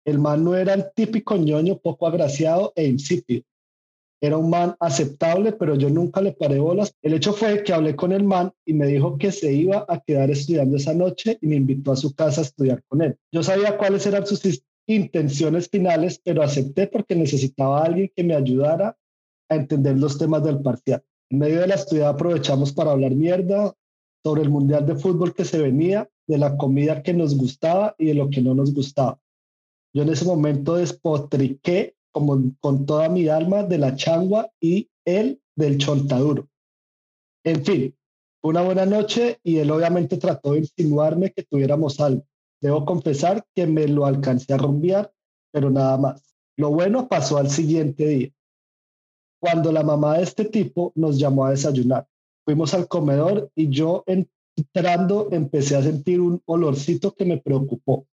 El man no era el típico ñoño poco agraciado e insípido. Era un man aceptable, pero yo nunca le paré bolas. El hecho fue que hablé con el man y me dijo que se iba a quedar estudiando esa noche y me invitó a su casa a estudiar con él. Yo sabía cuáles eran sus intenciones finales, pero acepté porque necesitaba a alguien que me ayudara a entender los temas del parcial. En medio de la estudia aprovechamos para hablar mierda sobre el mundial de fútbol que se venía, de la comida que nos gustaba y de lo que no nos gustaba. Yo en ese momento despotriqué como con toda mi alma de la changua y él del chontaduro. En fin, una buena noche y él obviamente trató de insinuarme que tuviéramos algo. Debo confesar que me lo alcancé a rumbear, pero nada más. Lo bueno pasó al siguiente día cuando la mamá de este tipo nos llamó a desayunar. Fuimos al comedor y yo entrando empecé a sentir un olorcito que me preocupó.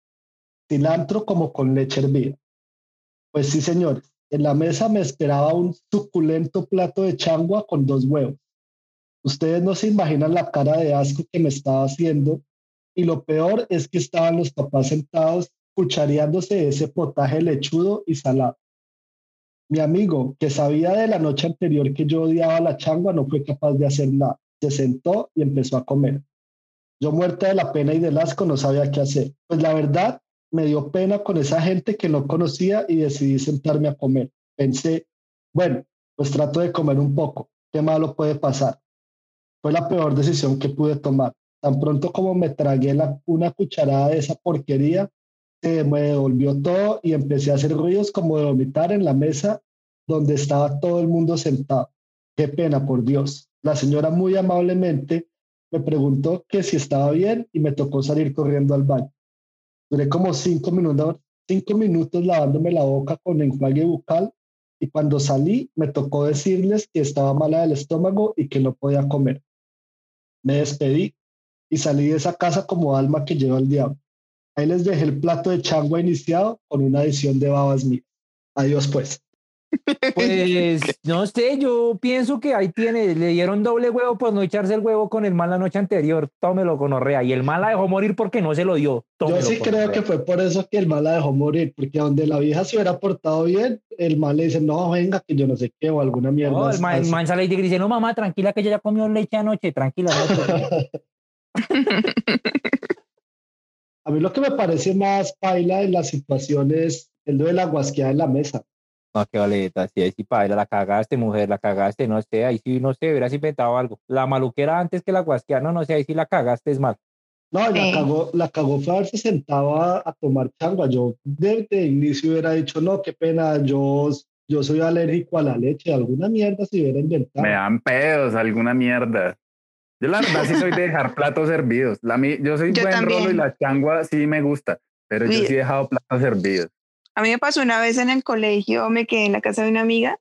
Cilantro como con leche hervida. Pues sí, señores, en la mesa me esperaba un suculento plato de changua con dos huevos. Ustedes no se imaginan la cara de asco que me estaba haciendo y lo peor es que estaban los papás sentados cuchareándose ese potaje lechudo y salado. Mi amigo, que sabía de la noche anterior que yo odiaba la changua, no fue capaz de hacer nada. Se sentó y empezó a comer. Yo muerta de la pena y del asco no sabía qué hacer. Pues la verdad, me dio pena con esa gente que no conocía y decidí sentarme a comer. Pensé, bueno, pues trato de comer un poco. ¿Qué malo puede pasar? Fue la peor decisión que pude tomar. Tan pronto como me tragué una cucharada de esa porquería, me devolvió todo y empecé a hacer ruidos como de vomitar en la mesa donde estaba todo el mundo sentado. Qué pena, por Dios. La señora muy amablemente me preguntó que si estaba bien y me tocó salir corriendo al baño. Duré como cinco minutos, cinco minutos lavándome la boca con enjuague bucal y cuando salí me tocó decirles que estaba mala del estómago y que no podía comer. Me despedí y salí de esa casa como alma que lleva el diablo. Ahí les dejé el plato de changua iniciado con una adición de babas mías. Adiós pues. Pues no sé, yo pienso que ahí tiene, le dieron doble huevo por no echarse el huevo con el mal la noche anterior, tómelo con orrea, y el mal la dejó morir porque no se lo dio. Yo sí creo que fue por eso que el mal la dejó morir, porque donde la vieja se hubiera portado bien, el mal le dice, no, venga, que yo no sé qué, o alguna mierda. No, el man, sale y dice, no, mamá, tranquila, que ella ya comió leche anoche, tranquila. A mí lo que me parece más paila en la situación es el de la guasqueada en la mesa. No, qué valeta, sí, ahí sí paila, la cagaste, mujer, la cagaste, no sé, ahí sí, no sé, hubieras inventado algo. La maluquera antes que la guasqueada, no, no sé, ahí sí la cagaste, es mal. No, la cagó, la cagó fue haberse sentado a, tomar changua. Yo desde el inicio hubiera dicho, no, qué pena, yo, yo soy alérgico a la leche, alguna mierda si hubiera inventado. Me dan pedos, alguna mierda. Yo la verdad sí soy de dejar platos servidos. La, yo soy buen rolo y la changua sí me gusta, pero yo sí he dejado platos servidos. A mí me pasó una vez en el colegio, me quedé en la casa de una amiga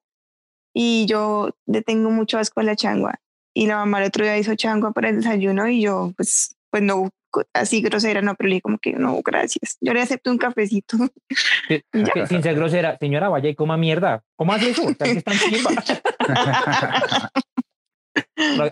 y yo le tengo mucho asco a la changua. Y la mamá el otro día hizo changua para el desayuno y yo, pues, pues no, así grosera, no, pero le dije como que no, gracias. Yo le acepto un cafecito. sin ser grosera, señora, vaya y coma mierda. ¿Cómo hace eso?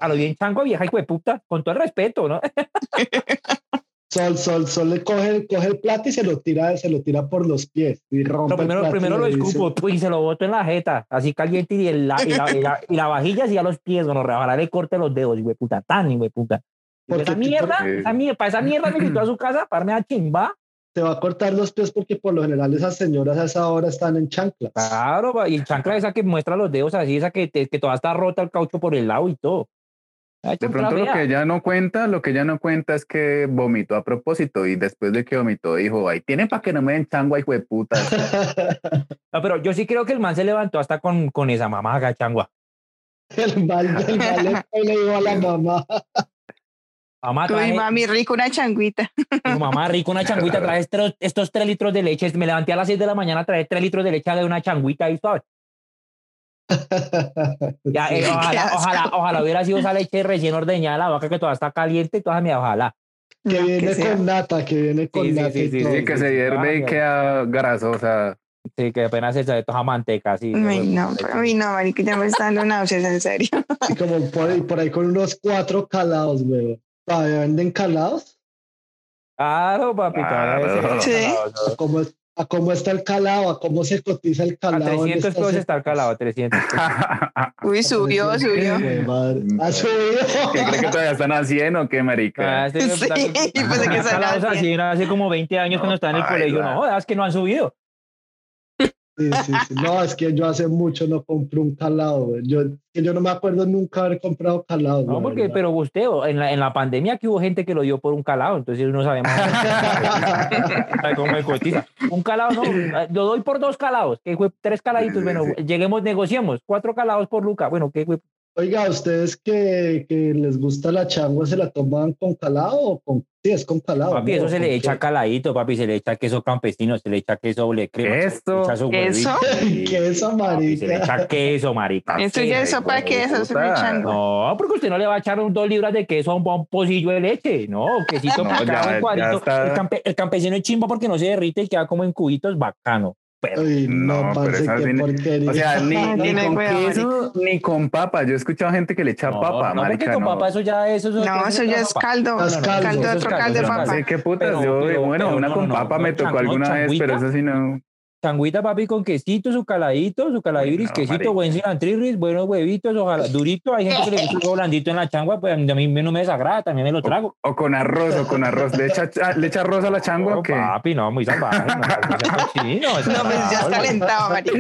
a lo bien chango, vieja hijo de puta, con todo el respeto, ¿no? Sol, Sol, Sol le coge, coge el plato y se lo tira, se lo tira por los pies y rompe primero, primero lo escupo y se lo boto en la jeta, así caliente y, el, y, la, y, la, vajilla así a los pies, bueno, ojalá le corte los dedos, y puta, tan, y puta. Esa mierda, esa mierda, para esa mierda me invitó a su casa para me a chimba te va a cortar los pies porque por lo general esas señoras a esa hora están en chanclas. Claro, y el chancla esa que muestra los dedos así, esa que, que toda está rota el caucho por el lado y todo. de pronto lo que ella no cuenta, lo que ella no cuenta es que vomitó a propósito y después de que vomitó dijo, ahí tienen para que no me den changua, hijo de puta. no, pero yo sí creo que el man se levantó hasta con, con esa mamaga changua. El mal, el mal le dijo a la mamá. Mamá, trae, mami, rico una changuita. mamá, rico una changuita, trae estos, tres litros de leche. Me levanté a las 6 de la mañana, trae tres litros de leche de una changuita ahí, ¿sabes? Ya, eh, ojalá, ojalá, ojalá hubiera sido esa leche recién ordeñada la vaca que todavía está caliente y toda mi ojalá. Que viene con nata, que viene con nata. Sí, sí, sí, que se hierve y queda grasosa. Sí, que apenas se de toda manteca, sí. Ay, no, a mí no, marica, ya me está dando náuseas, en serio. Y como por, por ahí con unos cuatro calados, güey. ¿Todavía venden calados? Claro, papi. Claro. Sí. ¿A cómo, ¿A cómo, está el calado? ¿A cómo se cotiza el calado? A 300 pesos está el calado, 300. Uy, subió, subió. ¿Ha subido? ¿Qué cree que todavía están haciendo o qué, marica? Ah, sí, pues que calados así, hace como 20 años cuando estaba en el colegio. No, es que no han subido. Sí, sí, sí. No, es que yo hace mucho no compro un calado. Yo, yo no me acuerdo nunca haber comprado calado. No, porque, pero usted, en la, en la pandemia que hubo gente que lo dio por un calado, entonces no sabemos. Un calado, no, lo doy por dos calados, que fue tres caladitos. Bueno, lleguemos, negociemos, cuatro calados por Luca. Bueno, ¿qué fue? Oiga, ¿ustedes que, que, les gusta la changua se la toman con calado o con Sí, es con calado. Papi, eso se le echa caladito, papi, se le echa queso campesino, se le echa queso doble crema. ¿Queso? ¿Queso? queso, marica. se le echa queso, marica. Eso ya es sopa de queso, se le echan. No, porque usted no le va a echar dos libras de queso a un, un pocillo de leche. No, quesito no, ya, en cuadrito. El, campe, el, campesino es chimba porque no se derrite y queda como en cubitos, bacano. Pero, no, parece que porquería. O sea, ni, ni con queso, ni con papa. Yo he escuchado gente que le echa papa, no, marica. con papa eso ya, eso, eso No, eso ya es caldo. Es caldo, caldo otro caldo de papa. No sé qué putas. yo, bueno, una con papa me tocó alguna vez, pero eso sí no. Changuita, papi, con quesito, su caladito, su caladiris, quesito, buen cilantrirris, buenos huevitos, ojalá, durito. Hay gente que le gusta blandito en la changua, pues a mí no me desagrada, también me lo trago. O, con arroz, o con arroz. ¿Le echa, ¿le echa arroz a la changua o qué? Papi, no, muy salvaje. No, no, no pues ya está alentado, marica.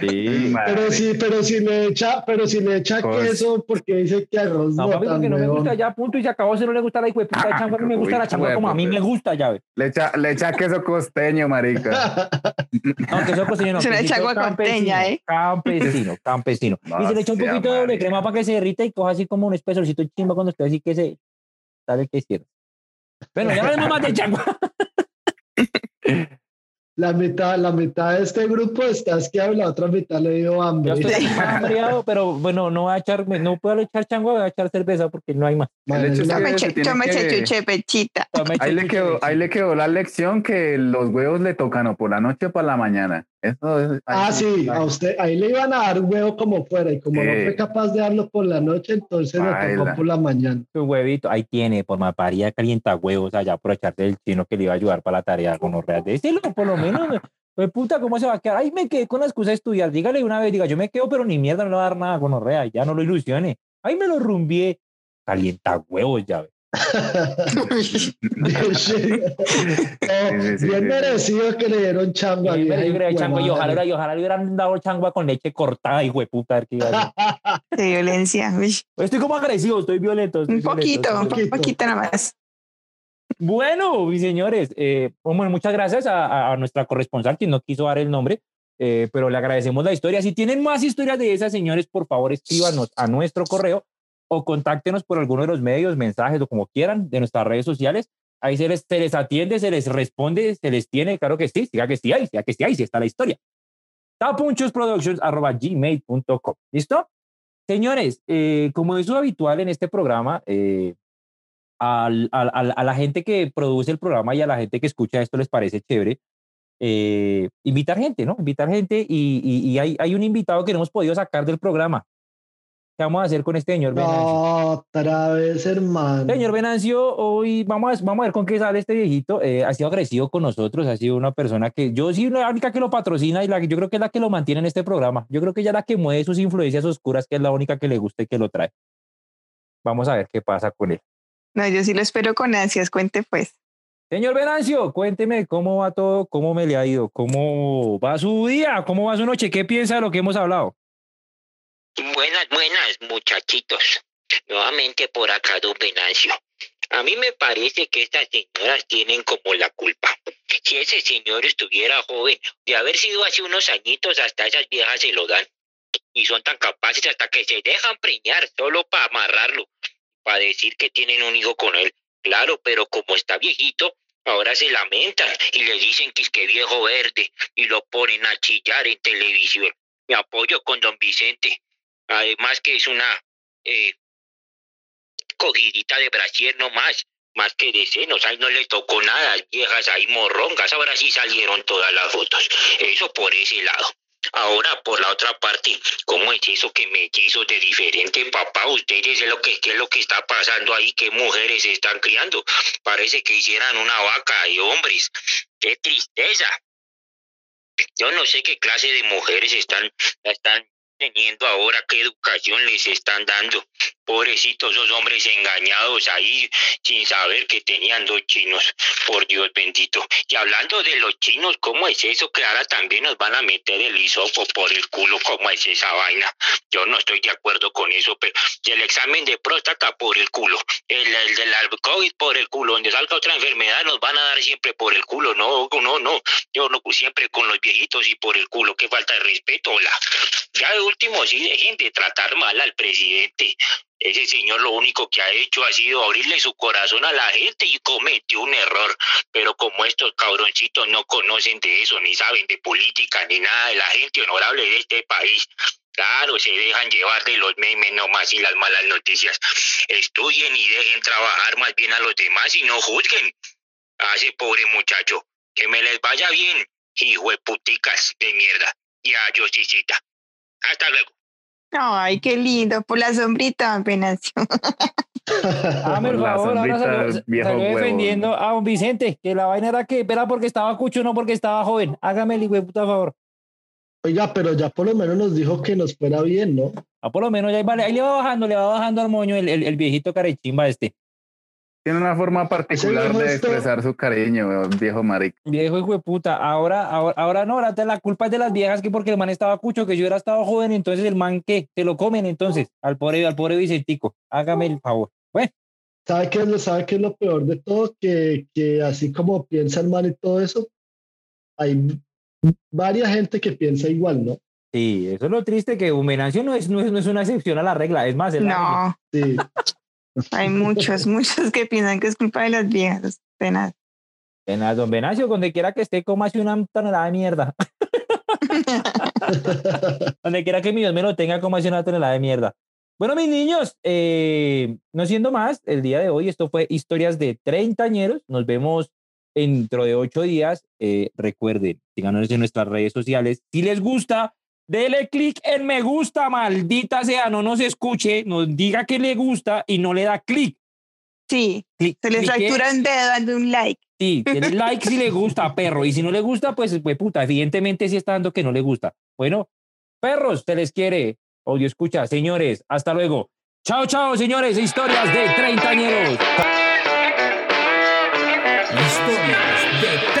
Sí, pero sí, pero si le echa, pero si le echa queso, porque dice que arroz no. No, papi, porque no me gusta ya, punto, y se acabó, si no le gusta la hijo de puta changua, a mí me gusta la changua como a mí me gusta, ya ve. Le echa, le echa queso costeño, marica. No, queso costeño no se le echa agua conteña, ¿eh? Campesino, campesino. y se le echa un poquito de doble crema para que se derrita y coja así como un espesorcito chimba cuando usted así que se sabe que es cierto. Bueno, ya hablemos más de changua. La mitad, la mitad de este grupo está es que la otra mitad le dio hambre. Yo estoy hambriado, pero bueno, no voy a echar, no puedo echar changua, voy a echar cerveza porque no hay más. Yo me eché chuche pechita. Ahí le, quedó, ahí le quedó la lección que los huevos le tocan o por la noche o por la mañana. Eso ah, sí, a usted, ahí le iban a dar un huevo como fuera y como no fue capaz de darlo por la noche, entonces lo tocó por la mañana. Un huevito, ahí tiene, por maparía calienta huevos, allá aprovecharte del chino que le iba a ayudar para la tarea con los reales. Decirlo, por lo menos, pues puta, ¿cómo se va a quedar? Ahí me quedé con la excusa de estudiar, dígale una vez, diga, yo me quedo, pero ni mierda, no le va a dar nada con los reales, ya no lo ilusione. Ahí me lo rumbié, calienta huevos, ya bien merecido que le dieron changua. y ojalá, y ojalá le hubieran dado changua con leche cortada, y puta. De violencia. Estoy como agresivo, estoy violento. un poquito, un poquito nada más. Bueno, mis señores, eh, bueno, muchas gracias a, a, nuestra corresponsal, quien no quiso dar el nombre, eh, pero le agradecemos la historia. Si tienen más historias de esas, señores, por favor, escríbanos a nuestro correo o contáctenos por alguno de los medios, mensajes o como quieran de nuestras redes sociales. Ahí se les, se les atiende, se les responde, se les tiene, claro que sí, siga que sí ahí, siga que sí ahí, sí está la historia. tapunchosproductions.gmail.com. ¿Listo? Señores, eh, como es habitual en este programa, eh, a la gente que produce el programa y a la gente que escucha esto les parece chévere, eh, invitar gente, ¿no? Invitar gente y, y, hay, hay, un invitado que no hemos podido sacar del programa. ¿Qué vamos a hacer con este señor Venancio? otra vez, hermano. Señor Venancio, hoy vamos a, vamos a ver con qué sale este viejito. Eh, ha sido agresivo con nosotros, ha sido una persona que yo sí, la única que lo patrocina y la que yo creo que es la que lo mantiene en este programa. Yo creo que ella es la que mueve sus influencias oscuras, que es la única que le gusta y que lo trae. Vamos a ver qué pasa con él. No, yo sí lo espero con ansias, cuente pues. Señor Venancio, cuénteme cómo va todo, cómo me le ha ido, cómo va su día, cómo va su noche, qué piensa de lo que hemos hablado. Buenas, buenas, muchachitos. Nuevamente por acá, don Venancio. A mí me parece que estas señoras tienen como la culpa. Si ese señor estuviera joven, de haber sido hace unos añitos, hasta esas viejas se lo dan. Y son tan capaces hasta que se dejan preñar solo para amarrarlo, para decir que tienen un hijo con él. Claro, pero como está viejito, ahora se lamentan y le dicen que es que viejo verde y lo ponen a chillar en televisión. Me apoyo con don Vicente. Además que es una eh, cogidita de brasier no más, más que de senos, ahí no le tocó nada, viejas ahí morrongas, ahora sí salieron todas las fotos. Eso por ese lado. Ahora, por la otra parte, ¿cómo es eso que me quiso de diferente papá? Ustedes es lo que es lo que está pasando ahí, qué mujeres están criando. Parece que hicieran una vaca y hombres. Qué tristeza. Yo no sé qué clase de mujeres están, están teniendo ahora, qué educación les están dando. Pobrecitos esos hombres engañados ahí sin saber que tenían dos chinos, por Dios bendito. Y hablando de los chinos, ¿cómo es eso que ahora también nos van a meter el hisopo por el culo? ¿Cómo es esa vaina? Yo no estoy de acuerdo con eso, pero el examen de próstata por el culo, el, el del COVID por el culo, donde salga otra enfermedad nos van a dar siempre por el culo. No, no, no. Yo no, siempre con los viejitos y por el culo. Qué falta de respeto, hola. Ya último, sí, dejen de tratar mal al presidente. Ese señor lo único que ha hecho ha sido abrirle su corazón a la gente y cometió un error. Pero como estos cabroncitos no conocen de eso, ni saben de política, ni nada de la gente honorable de este país, claro, se dejan llevar de los memes nomás y las malas noticias. Estudien y dejen trabajar más bien a los demás y no juzguen a ese pobre muchacho. Que me les vaya bien, hijo de puticas de mierda. Ya, yo sí cita. Hasta luego. Ay, qué lindo, por la sombrita apenas. Ah, por favor, ahora salió, defendiendo a un Vicente, que la vaina era que era porque estaba cucho, no porque estaba joven. Hágame el hijo puta favor. Oiga, pero ya por lo menos nos dijo que nos fuera bien, ¿no? Ah, por lo menos ya vale, ahí le va bajando, le va bajando al moño el, el, el viejito carechimba este. Tiene una forma particular de expresar su cariño, viejo marico. Viejo hijo de puta. Ahora, ahora, ahora no, ahora la culpa es de las viejas que porque el man estaba cucho, que yo era estado joven, entonces el man que se lo comen entonces al pobre, al pobre Vicentico. Hágame el favor. Bueno. ¿Sabe qué, es lo, ¿Sabe qué es lo peor de todo? Que, que así como piensa el man y todo eso, hay varias gente que piensa igual, ¿no? Sí, eso es lo triste, que Humenancio no es, no es, no es una excepción a la regla, es más, el no. Sí. Hay muchos, muchos que piensan que es culpa de las viejas. Penas. Penas, don Venancio, donde quiera que esté, coma una tonelada de mierda. donde quiera que mi Dios me lo tenga, coma una tonelada de mierda. Bueno, mis niños, eh, no siendo más, el día de hoy esto fue Historias de Treintañeros. Nos vemos dentro de ocho días. Eh, recuerden, síganos en nuestras redes sociales. Si les gusta, dele clic en me gusta, maldita sea, no nos escuche, nos diga que le gusta y no le da clic. Sí, se les fractura un dedo dando un like. Sí, denle like si le gusta, perro. Y si no le gusta, pues, pues puta, evidentemente sí está dando que no le gusta. Bueno, perros, se les quiere. Odio escucha, señores, hasta luego. Chao, chao, señores, historias de treintañeros. Historias de